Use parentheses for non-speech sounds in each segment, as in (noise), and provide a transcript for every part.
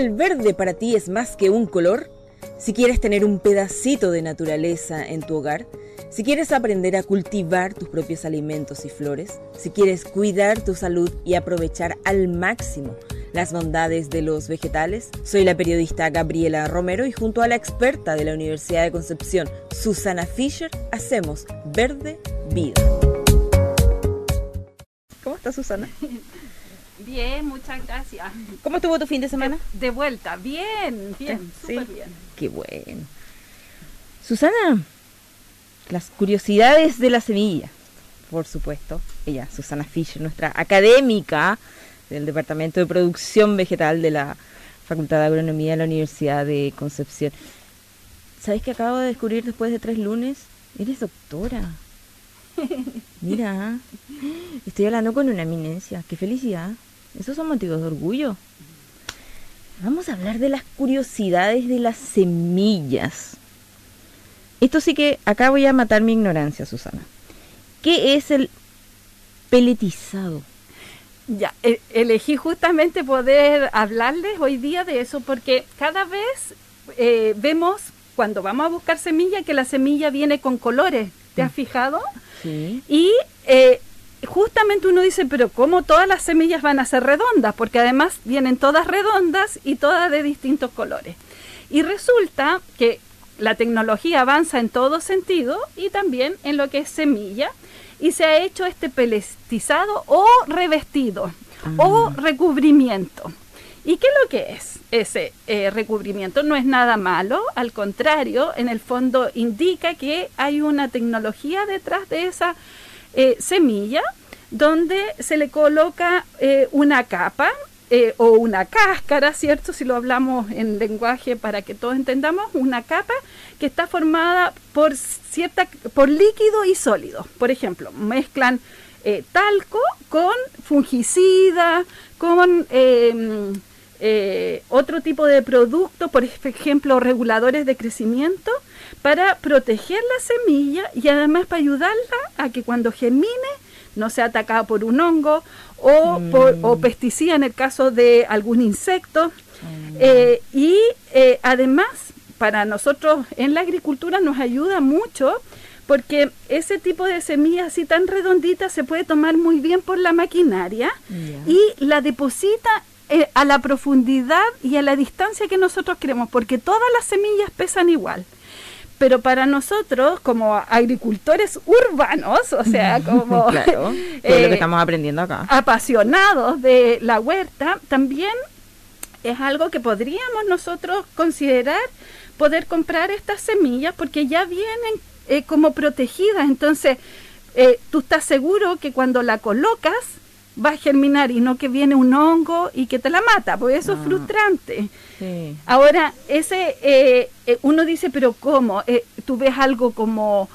el verde para ti es más que un color, si quieres tener un pedacito de naturaleza en tu hogar, si quieres aprender a cultivar tus propios alimentos y flores, si quieres cuidar tu salud y aprovechar al máximo las bondades de los vegetales, soy la periodista Gabriela Romero y junto a la experta de la Universidad de Concepción, Susana Fisher, hacemos Verde Vida. ¿Cómo está Susana? (laughs) Bien, muchas gracias. ¿Cómo estuvo tu fin de semana? De, vuelta, bien, bien, súper bien. Qué bueno. Susana, las curiosidades de la semilla, por supuesto. Ella, Susana Fischer, nuestra académica del Departamento de Producción Vegetal de la Facultad de Agronomía de la Universidad de Concepción. ¿Sabes qué acabo de descubrir después de tres lunes? Eres doctora. (laughs) Mira, estoy hablando con una eminencia. ¡Qué felicidad! Esos son motivos de orgullo. Vamos a hablar de las curiosidades de las semillas. Esto sí que acá voy a matar mi ignorancia, Susana. ¿Qué es el peletizado? Ya, e, elegí justamente poder hablarles hoy día de eso porque cada vez eh, vemos cuando vamos a buscar semilla que la semilla viene con colores. ¿Te has mm. fijado? Sí. Y eh, justamente uno dice, pero ¿cómo todas las semillas van a ser redondas? Porque además vienen todas redondas y todas de distintos colores. Y resulta que la tecnología avanza en todo sentido y también en lo que es semilla y se ha hecho este pelestizado o revestido o ah. recubrimiento. ¿Y qué es lo que es ese eh, recubrimiento? No es nada malo, al contrario, en el fondo indica que hay una tecnología detrás de esa eh, semilla donde se le coloca eh, una capa eh, o una cáscara, ¿cierto? Si lo hablamos en lenguaje para que todos entendamos, una capa que está formada por cierta por líquido y sólido. Por ejemplo, mezclan talco con fungicida, con em, otro tipo de producto, por ejemplo, reguladores de crecimiento, para proteger la semilla y además para ayudarla a que cuando germine no sea atacada por un hongo o, por, o mm. pesticida en el caso de algún insecto. Mm. Eh, y eh, además, para nosotros en la agricultura nos ayuda mucho porque ese tipo de semilla así tan redondita se puede tomar muy bien por la maquinaria y la deposita eh, a la profundidad y a la distancia que nosotros queremos, porque todas las semillas pesan igual pero para nosotros como agricultores urbanos, o sea, como (laughs) claro, (laughs) lo que eh, estamos aprendiendo acá, apasionados de la huerta, también es algo que podríamos nosotros considerar poder comprar estas semillas porque ya vienen eh, como protegidas, entonces eh, tú estás seguro que cuando la colocas va a germinar y no que viene un hongo y que te la mata, porque eso es ah. frustrante. Ahora, ese eh, eh, uno dice, pero ¿cómo? Eh, tú ves algo como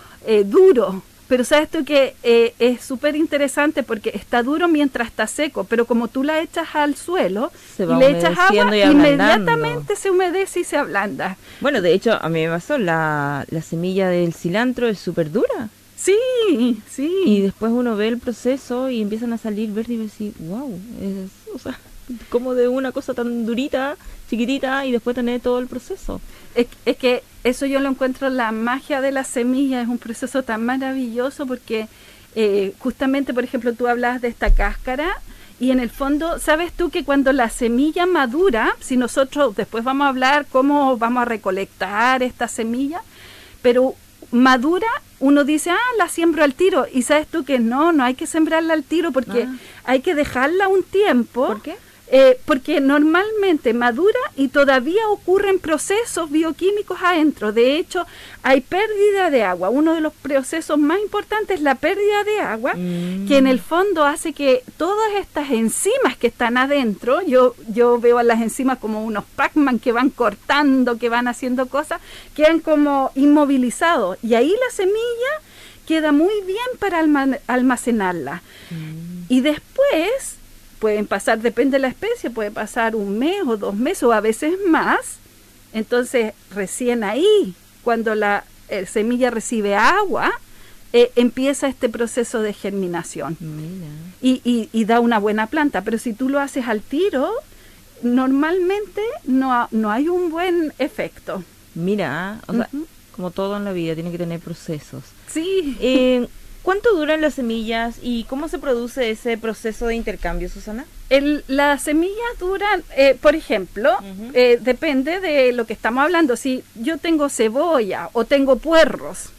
duro, pero sabes tú que es súper interesante porque está duro mientras está seco, pero como tú la echas al suelo y le echas agua, inmediatamente se humedece y se ablanda. Bueno, de hecho, a mí me pasó, la, la semilla del cilantro es súper dura. Sí, sí. Y después uno ve el proceso y empiezan a salir verde y decir, wow, es, o sea, (laughs) como de una cosa tan durita, chiquitita y después tener todo el proceso. Es, es, que eso yo lo encuentro la magia de la semilla, es un proceso tan maravilloso porque eh, justamente, por ejemplo, tú hablas de esta cáscara y en el fondo, ¿sabes tú que cuando la semilla madura, si nosotros después vamos a hablar cómo vamos a recolectar esta semilla, pero madura, uno dice, ah, la siembro al tiro. Y sabes tú que no, no hay que sembrarla al tiro porque ah. hay que dejarla un tiempo. ¿Por qué? Eh, porque normalmente madura y todavía ocurren procesos bioquímicos adentro. De hecho, hay pérdida de agua. Uno de los procesos más importantes es la pérdida de agua, que en el fondo hace que todas estas enzimas que están adentro, yo, yo veo a las enzimas como unos Pac-Man que van cortando, que van haciendo cosas, quedan como inmovilizados. Y ahí la semilla queda muy bien para almacenarla. Mm. Y después pueden pasar, depende de la especie, puede pasar un mes o dos meses o a veces más. Entonces, recién ahí, cuando la semilla recibe agua, eh, empieza este proceso de germinación y, y, da una buena planta. Pero si tú lo haces al tiro, normalmente no, no hay un buen efecto. Mira, o sea, como todo en la vida, tiene que tener procesos. Sí. Eh, ¿Cuánto duran las semillas y cómo se produce ese proceso de intercambio, Susana? El, las semillas duran, eh, por ejemplo, eh, depende de lo que estamos hablando. Si yo tengo cebolla o tengo puerros,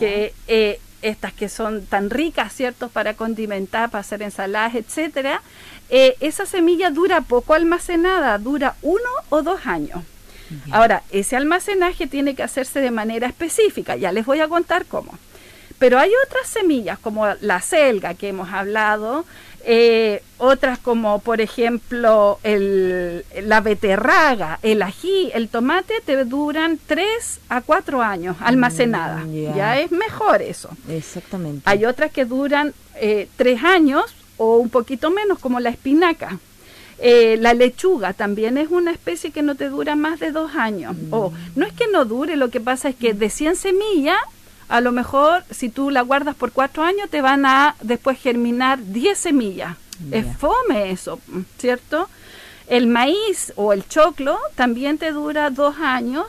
que eh, estas que son tan ricas, ¿cierto? Para condimentar, para hacer ensaladas, etcétera, esa semilla dura poco almacenada, dura uno o dos años. Ahora, ese almacenaje tiene que hacerse de manera específica. Ya les voy a contar cómo. Pero hay otras semillas como la selga que hemos hablado, eh, otras como por ejemplo el, la beterraga, el ají, el tomate te duran 3 a 4 años almacenadas. Mm, ya es mejor eso. Exactamente. Hay otras que duran eh, 3 años o un poquito menos como la espinaca. Eh, la lechuga también es una especie que no te dura más de dos años. O mm. no es que no dure, lo que pasa es que de 100 semillas a lo mejor si tú la guardas por cuatro años te van a después germinar 10 semillas. Es fome eso, ¿cierto? El maíz o el choclo también te dura dos años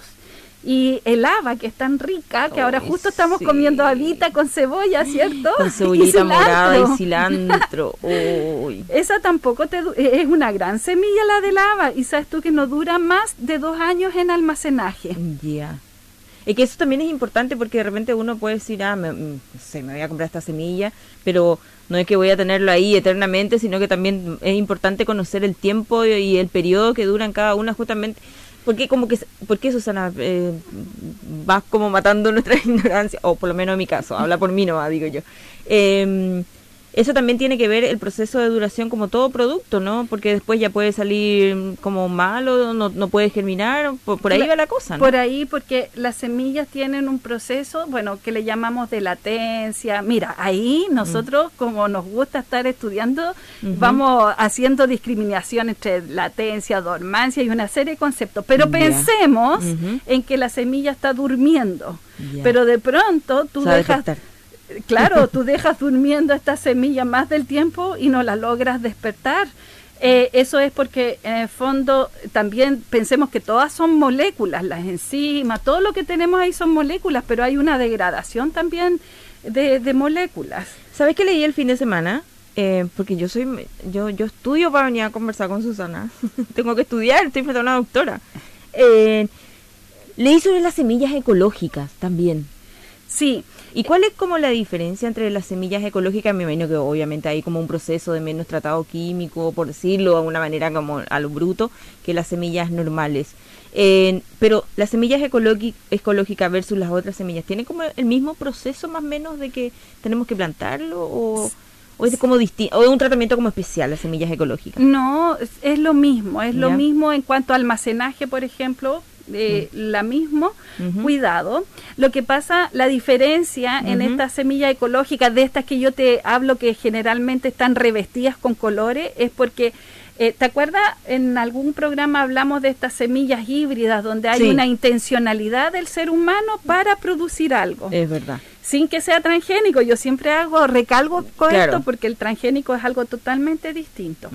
y el haba, que es tan rica, que ahora justo estamos comiendo habita con cebolla, ¿cierto? Con (laughs) cebollita morada y cilantro. (laughs) Esa tampoco te es una gran semilla la del haba y sabes tú que no dura más de dos años en almacenaje. Ya. Y que eso también es importante porque de repente uno puede decir, ah, me, mm, sé, me voy a comprar esta semilla, pero no es que voy a tenerlo ahí eternamente, sino que también es importante conocer el tiempo y el periodo que duran cada una justamente. Porque como que, ¿por qué Susana eh, vas como matando (laughs) nuestra ignorancia? O por lo menos en mi caso, habla por mí no, digo yo. Eh, eso también tiene que ver el proceso de duración como todo producto, ¿no? Porque después ya puede salir como malo, no, no puede germinar, por, ahí va la cosa, ¿no? Por ahí, porque las semillas tienen un proceso, bueno, que le llamamos de latencia. Mira, ahí nosotros, mm. como nos gusta estar estudiando, vamos haciendo discriminación entre latencia, dormancia y una serie de conceptos. Pero pensemos en que la semilla está durmiendo. Pero de pronto tú dejas claro, tú dejas durmiendo esta semilla más del tiempo y no la logras despertar. Eh, eso es porque en el fondo también pensemos que todas son moléculas, las enzimas, todo lo que tenemos ahí son moléculas, pero hay una degradación también de, moléculas. ¿Sabes qué leí el fin de semana? Eh, porque yo soy, yo, yo estudio para venir a conversar con Susana. (laughs) Tengo que estudiar, estoy frente a una doctora. Eh, leí sobre las semillas ecológicas también. Sí, ¿Y cuál es como la diferencia entre las semillas ecológicas? Me imagino que obviamente hay como un proceso de menos tratado químico, por decirlo de una manera como a lo bruto, que las semillas normales. pero las semillas ecológicas versus las otras semillas, ¿tienen como el mismo proceso más o menos de que tenemos que plantarlo o, es como distinto, o un tratamiento como especial las semillas ecológicas? No, es, lo mismo, es lo mismo en cuanto a almacenaje, por ejemplo, eh, la mismo cuidado. Lo que pasa, la diferencia en esta semilla ecológica, de estas que yo te hablo que generalmente están revestidas con colores, es porque eh, ¿Te acuerdas? En algún programa hablamos de estas semillas híbridas donde hay una intencionalidad del ser humano para producir algo. Es verdad. Sin que sea transgénico. Yo siempre hago, recalgo con esto porque el transgénico es algo totalmente distinto.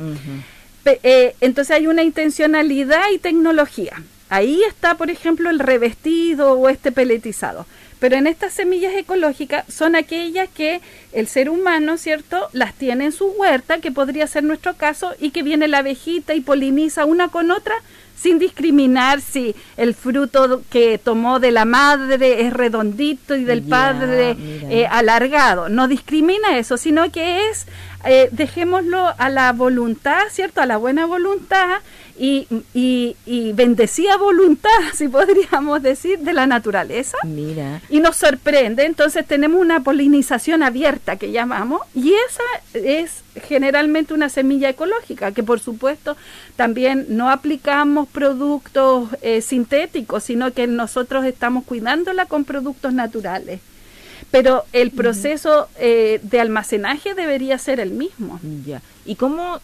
Eh, entonces hay una intencionalidad y tecnología. Ahí está, por ejemplo, el revestido o este peletizado. Pero en estas semillas ecológicas son aquellas que el ser humano, ¿cierto?, las tiene en su huerta, que podría ser nuestro caso, y que viene la abejita y poliniza una con otra sin discriminar si el fruto que tomó de la madre es redondito y del padre eh, alargado. No discrimina eso, sino que es, eh, dejémoslo a la voluntad, ¿cierto? A la buena voluntad y, y, y, bendecida voluntad, (laughs) si podríamos decir, de la naturaleza. Mira. Y nos sorprende, entonces tenemos una polinización abierta que llamamos, y esa es generalmente una semilla ecológica, que por supuesto también no aplicamos productos eh, sintéticos, sino que nosotros estamos cuidándola con productos naturales. Pero el proceso eh, de almacenaje debería ser el mismo. Ya. ¿Y cómo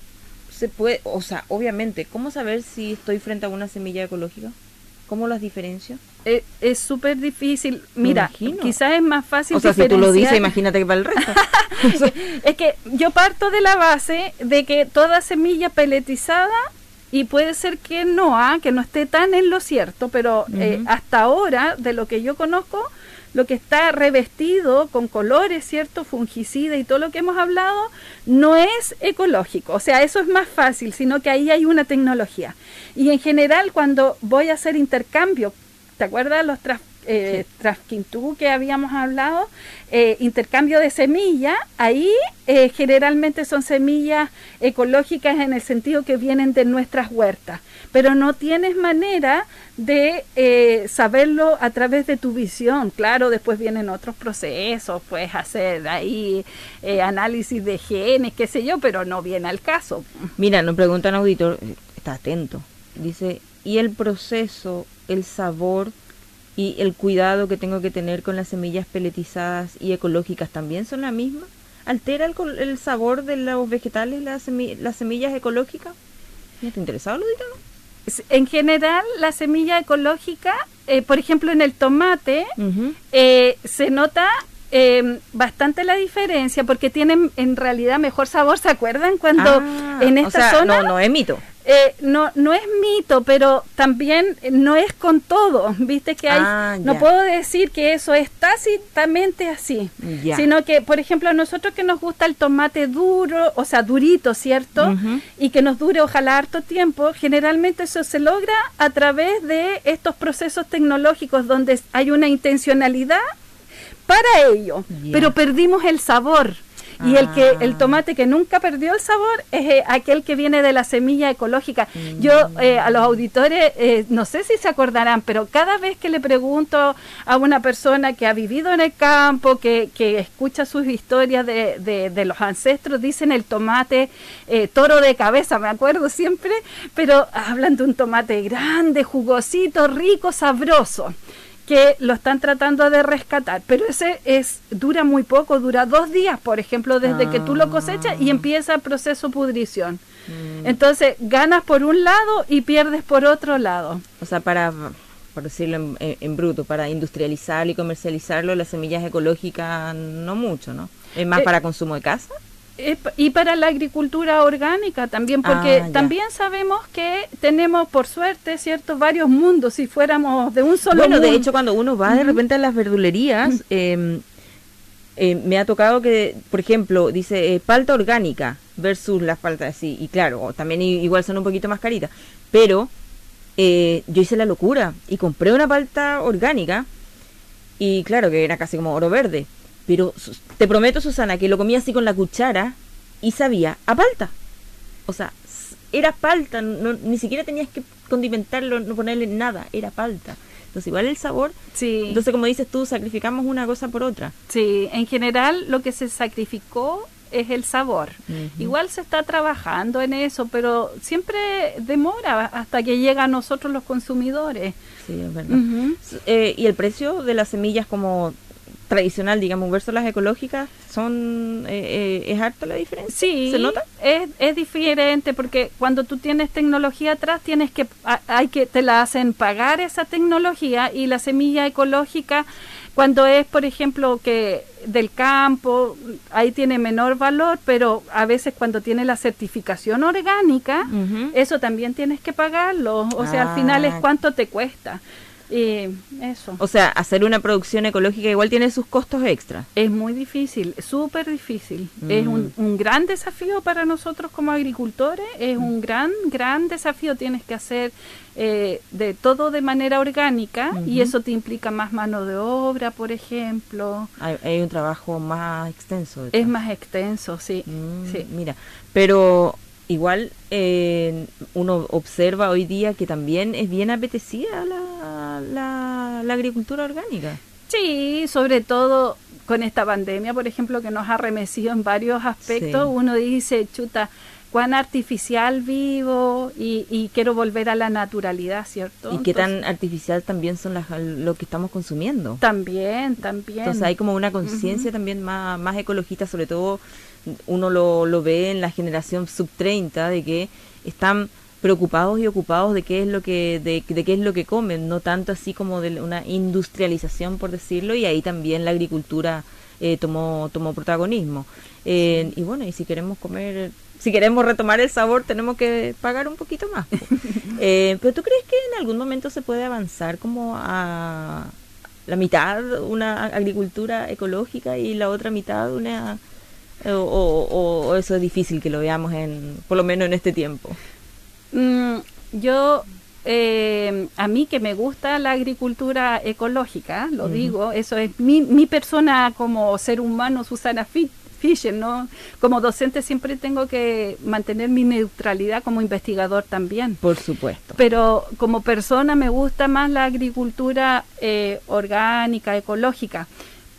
se puede, o sea, obviamente, ¿cómo saber si estoy frente a una semilla ecológica? ¿Cómo las diferencio? Eh, es súper difícil. Mira, quizás es más fácil. O sea, si tú lo dices, imagínate que para el resto. (laughs) es que yo parto de la base de que toda semilla peletizada y puede ser que no, ¿ah? que no esté tan en lo cierto, pero eh, hasta ahora, de lo que yo conozco, lo que está revestido con colores, ¿cierto? Fungicida y todo lo que hemos hablado, no es ecológico. O sea, eso es más fácil, sino que ahí hay una tecnología. Y en general, cuando voy a hacer intercambio, ¿te acuerdas los eh, que habíamos hablado, eh, intercambio de semillas, ahí eh, generalmente son semillas ecológicas en el sentido que vienen de nuestras huertas, pero no tienes manera de eh, saberlo a través de tu visión. Claro, después vienen otros procesos, puedes hacer ahí análisis de genes, qué sé yo, pero no viene al caso. Mira, nos preguntan auditor, está atento, dice, ¿y el proceso, el sabor? Y el cuidado que tengo que tener con las semillas peletizadas y ecológicas también son la misma? ¿Altera el, sabor de los vegetales las, semillas ecológicas? ¿Me está interesado, Ludita? En general, la semilla ecológica, eh, por ejemplo, en el tomate, eh, se nota eh, bastante la diferencia porque tienen en realidad mejor sabor. ¿Se acuerdan cuando ah, en esta zona? No, no es mito. Eh, no, no es mito, pero también no es con todo. Viste que hay, ah, no puedo decir que eso es tácitamente así, sino que, por ejemplo, a nosotros que nos gusta el tomate duro, o sea, durito, ¿cierto? Y que nos dure ojalá harto tiempo, generalmente eso se logra a través de estos procesos tecnológicos donde hay una intencionalidad para ello, pero perdimos el sabor. Y el que el ah. tomate que nunca perdió el sabor es eh, aquel que viene de la semilla ecológica. Yo eh, a los auditores eh, no sé si se acordarán, pero cada vez que le pregunto a una persona que ha vivido en el campo, que, que escucha sus historias de, de, de, los ancestros, dicen el tomate toro de cabeza, me acuerdo siempre, pero hablan de un tomate grande, jugosito, rico, sabroso que lo están tratando de rescatar, pero ese es dura muy poco, dura dos días, por ejemplo, desde que tú lo cosechas y ah. empieza el proceso pudrición. Mm. Entonces, ganas por un lado y pierdes por otro lado. O sea, para, por decirlo en, bruto, para industrializarlo y comercializarlo, las semillas ecológicas no mucho, ¿no? Es más eh, para consumo de casa y para la agricultura orgánica también, porque ah, también sabemos que tenemos, por suerte, cierto, varios mundos. Si fuéramos de un solo Bueno, de hecho, cuando uno va de repente a las verdulerías, em, eh, me ha tocado que, por ejemplo, dice eh, palta orgánica versus las paltas así. Y claro, también igual son un poquito más caritas. Pero eh, yo hice la locura y compré una palta orgánica. Y claro, que era casi como oro verde pero te prometo, Susana, que lo comía así con la cuchara y sabía a palta. O sea, era palta, ni siquiera tenías que condimentarlo, no ponerle nada, era palta. Entonces, igual el sabor. Sí. Entonces, como dices tú, sacrificamos una cosa por otra. Sí, en general lo que se sacrificó es el sabor. Igual se está trabajando en eso, pero siempre demora hasta que llega a nosotros los consumidores. Sí, es verdad. Eh, y el precio de las semillas como tradicional, digamos, versus las ecológicas, son eh, eh, ¿es harta la diferencia? Sí, ¿se nota? Es, es diferente porque cuando tú tienes tecnología atrás, tienes que, hay que, te la hacen pagar esa tecnología y la semilla ecológica, cuando es, por ejemplo, que del campo, ahí tiene menor valor, pero a veces cuando tiene la certificación orgánica, eso también tienes que pagarlo. O sea, al final es ah. cuánto te cuesta. Eso. O sea, hacer una producción ecológica igual tiene sus costos extra. Es muy difícil, súper difícil. Es un, mm. un, gran desafío para nosotros como agricultores, es un gran, gran desafío. Tienes que hacer eh, de todo de manera orgánica y eso te implica más mano de obra, por ejemplo. Hay, un trabajo más extenso. Es más extenso, sí, mm, sí. Mira, pero igual eh, uno observa hoy día que también es bien apetecida la, la, agricultura orgánica. Sí, sobre todo con esta pandemia, por ejemplo, que nos ha remecido en varios aspectos, uno dice, chuta, cuán artificial vivo y, quiero volver a la naturalidad, ¿cierto? Y qué tan artificial también son las, lo que estamos consumiendo. También, también. Entonces hay como una conciencia también más, más ecologista, sobre todo uno lo, lo ve en la generación sub 30, de que están preocupados y ocupados de qué es lo que de, de, qué es lo que comen no tanto así como de una industrialización por decirlo y ahí también la agricultura eh, tomó, tomó protagonismo. Eh, y bueno, y si queremos comer, si queremos retomar el sabor, tenemos que pagar un poquito más. (laughs) Eh, pero ¿tú crees que en algún momento se puede avanzar como a la mitad una agricultura ecológica y la otra mitad una... O, o- o eso es difícil que lo veamos en, por lo menos en este tiempo. Mm, yo, eh, a mí que me gusta la agricultura ecológica, lo digo, eso es mi, mi persona como ser humano, Susana Fi- Fischer, ¿no? Como docente siempre tengo que mantener mi neutralidad como investigador también. Por supuesto. Pero como persona me gusta más la agricultura eh, orgánica, ecológica.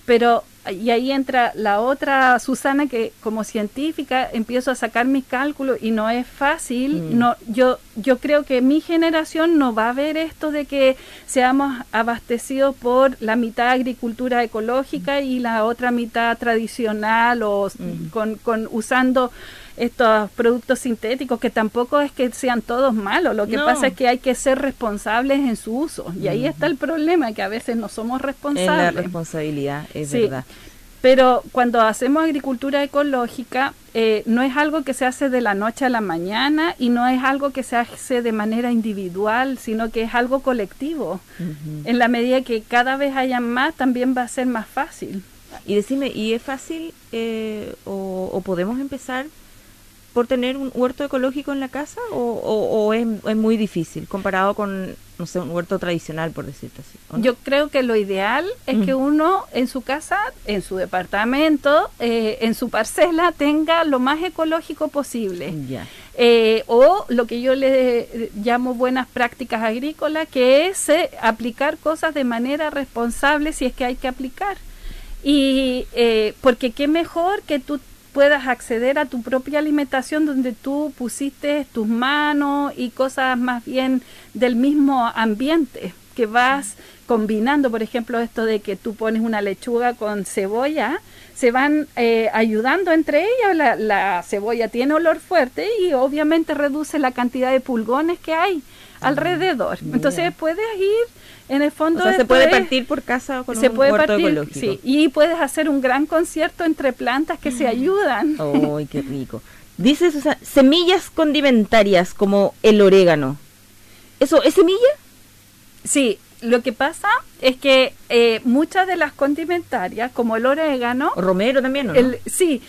Pero y ahí entra la otra Susana que como científica empiezo a sacar mis cálculos y no es fácil. Mm. No, yo yo creo que mi generación no va a ver esto de que seamos abastecidos por la mitad agricultura ecológica y la otra mitad tradicional o Mm. con, con usando estos productos sintéticos que tampoco es que sean todos malos, lo que No. pasa es que hay que ser responsables en su uso y ahí está el problema, que a veces no somos Es la responsables. responsabilidad, es Sí. verdad. Pero cuando hacemos agricultura ecológica, eh, no es algo que se hace de la noche a la mañana y no es algo que se hace de manera individual, sino que es algo colectivo. En la medida que cada vez haya más, también va a ser más fácil. Y decime, ¿y es fácil eh, o, o podemos empezar por tener un huerto ecológico en la casa o, o- o es, es muy difícil comparado con, no sé, un huerto tradicional, por decirte así? Yo creo que lo ideal es Mm. que uno en su casa, en su departamento, eh, en su parcela, tenga lo más ecológico posible. Eh, o lo que yo le llamo buenas prácticas agrícolas, que es eh, aplicar cosas de manera responsable si es que hay que aplicar. Y eh, porque qué mejor que tú puedas acceder a tu propia alimentación donde tú pusiste tus manos y cosas más bien del mismo ambiente que vas combinando, por ejemplo, esto de que tú pones una lechuga con cebolla, se van eh, ayudando entre ellas. La, la cebolla tiene olor fuerte y obviamente reduce la cantidad de pulgones que hay alrededor. mira. Entonces puedes ir, en el O fondo... sea, se puede partir por casa con se un puede huerto partir, ecológico. sí, y puedes hacer un gran concierto entre plantas que Mm. se ayudan. ¡Ay, qué (laughs) rico! Dice Susana, semillas condimentarias como el orégano. ¿Eso es semilla? Sí, lo que pasa es que eh, muchas de las condimentarias, como el orégano, ¿O romero también o no? el, sí,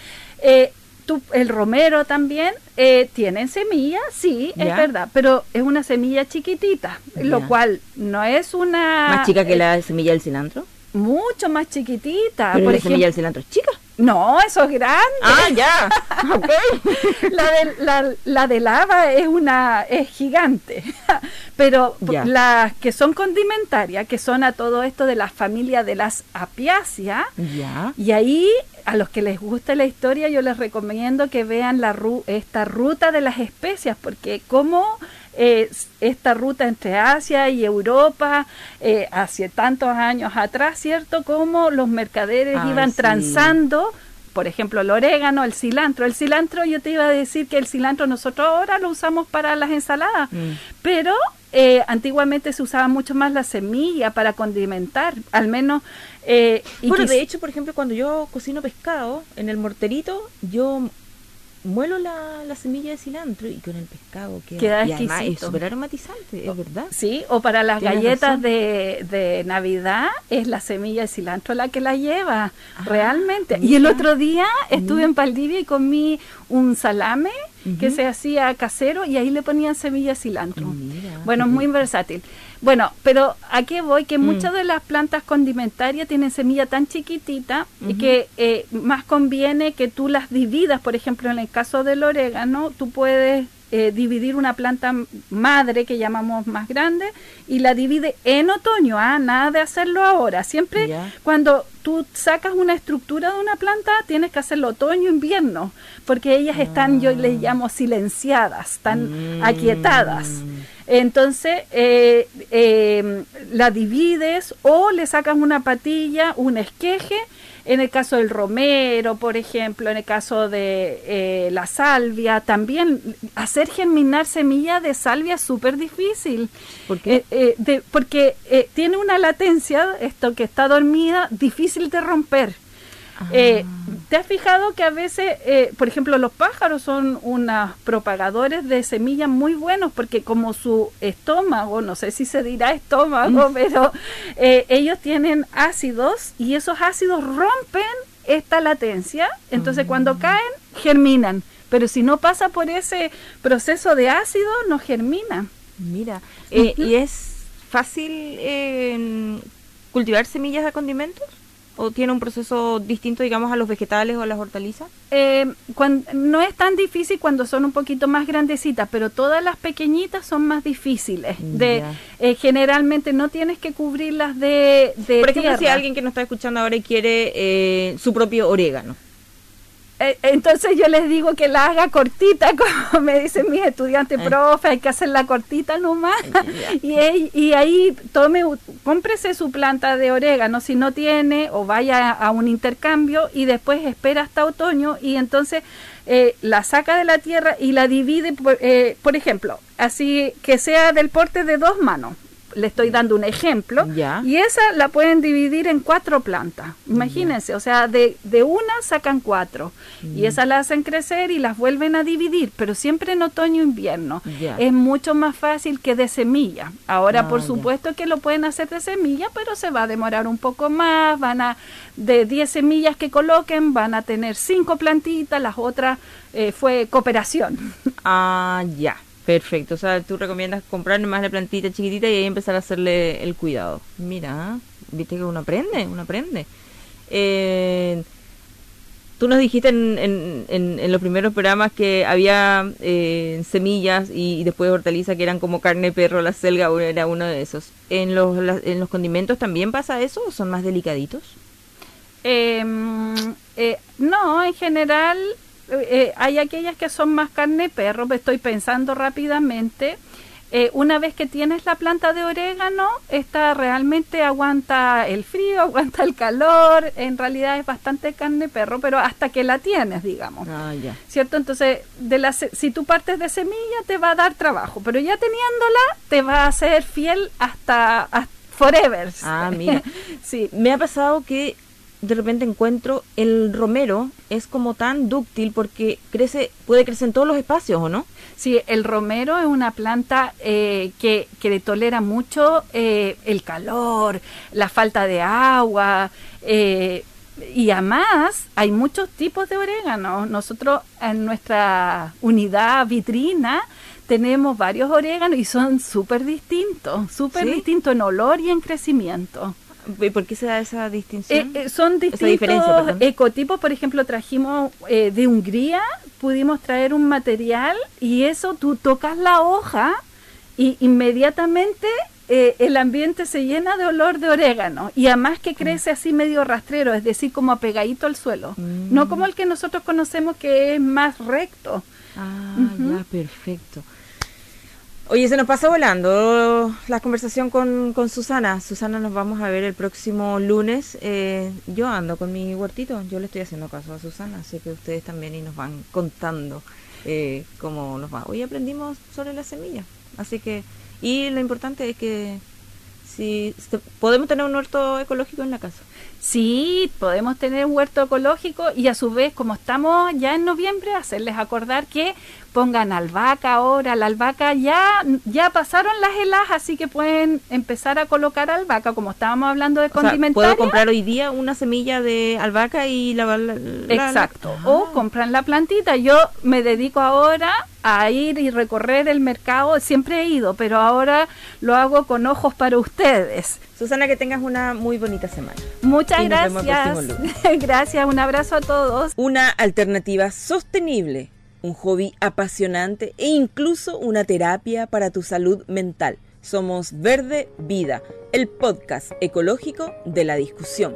eh, tú- el romero también eh, tienen semillas, sí, Ya. es verdad, pero es una semilla chiquitita, lo cual no es una... ¿Más chica que eh, la semilla del cilantro? Mucho más chiquitita. Pero Por la ejemplo, semilla del cilantro es chica. no, eso es grande. Ah, ya. (laughs) ok. la de la, la de lava es una es gigante (laughs) pero las que son condimentarias que son a todo esto de la familia de las apiáceas Ya. y ahí a los que les guste la historia yo les recomiendo que vean la ru- esta ruta de las especias porque como eh, esta ruta entre Asia y Europa eh, hace tantos años atrás, ¿cierto? Como los mercaderes Ay, iban sí. transando por ejemplo, el orégano, el cilantro. El cilantro, yo te iba a decir que el cilantro nosotros ahora lo usamos para las ensaladas, Mm. pero eh, antiguamente se usaba mucho más la semilla para condimentar, al menos... eh, y Bueno, de hecho, por ejemplo, cuando yo cocino pescado en el morterito, yo muelo la, la semilla de cilantro y con el pescado queda, Queda y además es súper aromatizante, es verdad. Sí, o para las galletas de, de Navidad es la semilla de cilantro la que la lleva, Ah, realmente. Y el otro día estuve en Valdivia y comí un salame que se hacía casero y ahí le ponían semilla de cilantro. Mira, bueno, qué muy versátil. Bueno, pero ¿a qué voy? Que Mm. muchas de las plantas condimentarias tienen semilla tan chiquitita y que eh, más conviene que tú las dividas. Por ejemplo, en el caso del orégano, tú puedes eh, dividir una planta madre que llamamos más grande y la divide en otoño. Ah, nada de hacerlo ahora. Siempre cuando tú sacas una estructura de una planta, tienes que hacerlo otoño, invierno, porque ellas están, yo les llamo silenciadas, están Mm. aquietadas. Entonces, eh, eh, la divides o le sacas una patilla, un esqueje. En el caso del romero, por ejemplo, en el caso de eh, la salvia, también hacer germinar semilla de salvia es súper difícil. ¿Por qué? Eh, eh, de- porque eh, tiene una latencia, esto que está dormida, difícil de romper. Eh, ¿Te has fijado que a veces, eh, por ejemplo, los pájaros son unos propagadores de semillas muy buenos porque como su estómago, no sé si se dirá estómago, pero eh, ellos tienen ácidos y esos ácidos rompen esta latencia, entonces cuando Mm. caen, germinan. Pero si no pasa por ese proceso de ácido, no germina. Mira, eh, ¿y es fácil eh, cultivar semillas de condimentos? ¿O tiene un proceso distinto, digamos, a los vegetales o a las hortalizas? Eh, no es tan difícil cuando son un poquito más grandecitas, pero todas las pequeñitas son más difíciles. De, Ya. eh, generalmente no tienes que cubrirlas de, de Por ejemplo, si alguien que nos está escuchando ahora y quiere eh, su propio orégano. Eh, entonces yo les digo que la haga cortita, (laughs) como me dicen mis estudiantes, Eh. profe, hay que hacerla cortita nomás. (laughs) Y, ahí- y ahí tome, cómprese su planta de orégano si no tiene, o vaya a un intercambio y después espera hasta otoño y entonces eh, la saca de la tierra y la divide, por, eh, por ejemplo, así que sea del porte de dos manos. Le estoy dando un ejemplo. Ya. Y esa la pueden dividir en cuatro plantas. Imagínense, o sea, de, de una sacan cuatro. Y esas las hacen crecer y las vuelven a dividir, pero siempre en otoño e invierno. Es mucho más fácil que de semilla. Ahora, Ah, por ya. supuesto que lo pueden hacer de semilla, pero se va a demorar un poco más. Van a, de 10 semillas que coloquen, van a tener cinco plantitas, las otras eh, fue cooperación. (laughs) Ah, ya. Perfecto. O sea, tú recomiendas comprar nomás la plantita chiquitita y ahí empezar a hacerle el cuidado. Mira, viste que uno aprende, uno aprende. Eh, tú nos dijiste en, en, los primeros programas que había eh, semillas y, después hortalizas que eran como carne perro, la selga era uno de esos. ¿En los, la- ¿En los condimentos también pasa eso o son más delicaditos? Mm, eh, no, en general eh, hay aquellas que son más carne perro, me estoy pensando rápidamente. Eh, una vez que tienes la planta de orégano, esta realmente aguanta el frío, (laughs) aguanta el calor, en realidad es bastante carne perro, pero hasta que la tienes, digamos. Ah, ya. ¿Cierto? Entonces, de la, se- si tú partes de semilla, te va a dar trabajo, pero ya teniéndola, te va a hacer fiel hasta, hasta forever. Ah, mira. (laughs) sí. Me ha pasado que de repente encuentro el romero es como tan dúctil porque crece, puede crecer en todos los espacios, ¿o no? Sí, el romero es una planta eh, que, que le tolera mucho eh, el calor, la falta de agua. eh, y además hay muchos tipos de orégano. Nosotros en nuestra unidad vitrina tenemos varios oréganos y son súper distintos, súper ¿Sí? distintos en olor y en crecimiento. ¿Y por qué se da esa distinción? Eh, eh, son distintos ecotipos. Por ejemplo, trajimos eh, de Hungría, pudimos traer un material y eso tú tocas la hoja y inmediatamente eh, el ambiente se llena de olor de orégano y además que crece así medio rastrero, es decir, como apegadito al suelo. Mm. No como el que nosotros conocemos que es más recto. Ah, ya, perfecto. Oye, se nos pasa volando la conversación con, Susana. Susana, nos vamos a ver el próximo lunes. Eh, yo ando con mi huertito, yo le estoy haciendo caso a Susana, así que ustedes también y nos van contando eh, cómo nos va. Hoy aprendimos sobre la semilla, así que, y lo importante es que si podemos tener un huerto ecológico en la casa. Sí, podemos tener un huerto ecológico y a su vez, como estamos ya en noviembre, hacerles acordar que pongan albahaca ahora. La albahaca ya, ya pasaron las heladas, así que pueden empezar a colocar albahaca, como estábamos hablando de O sea, condimentaria. puedo comprar hoy día una semilla de albahaca y la, la- la- Exacto. Ah. O compran la plantita. Yo me dedico ahora a ir y recorrer el mercado. Siempre he ido, pero ahora lo hago con ojos para ustedes. Susana, que tengas una muy bonita semana. Muchas Y nos vemos el gracias. (laughs) gracias. Un abrazo a todos. Una alternativa sostenible, un hobby apasionante e incluso una terapia para tu salud mental. Somos Verde Vida, el podcast ecológico de la discusión.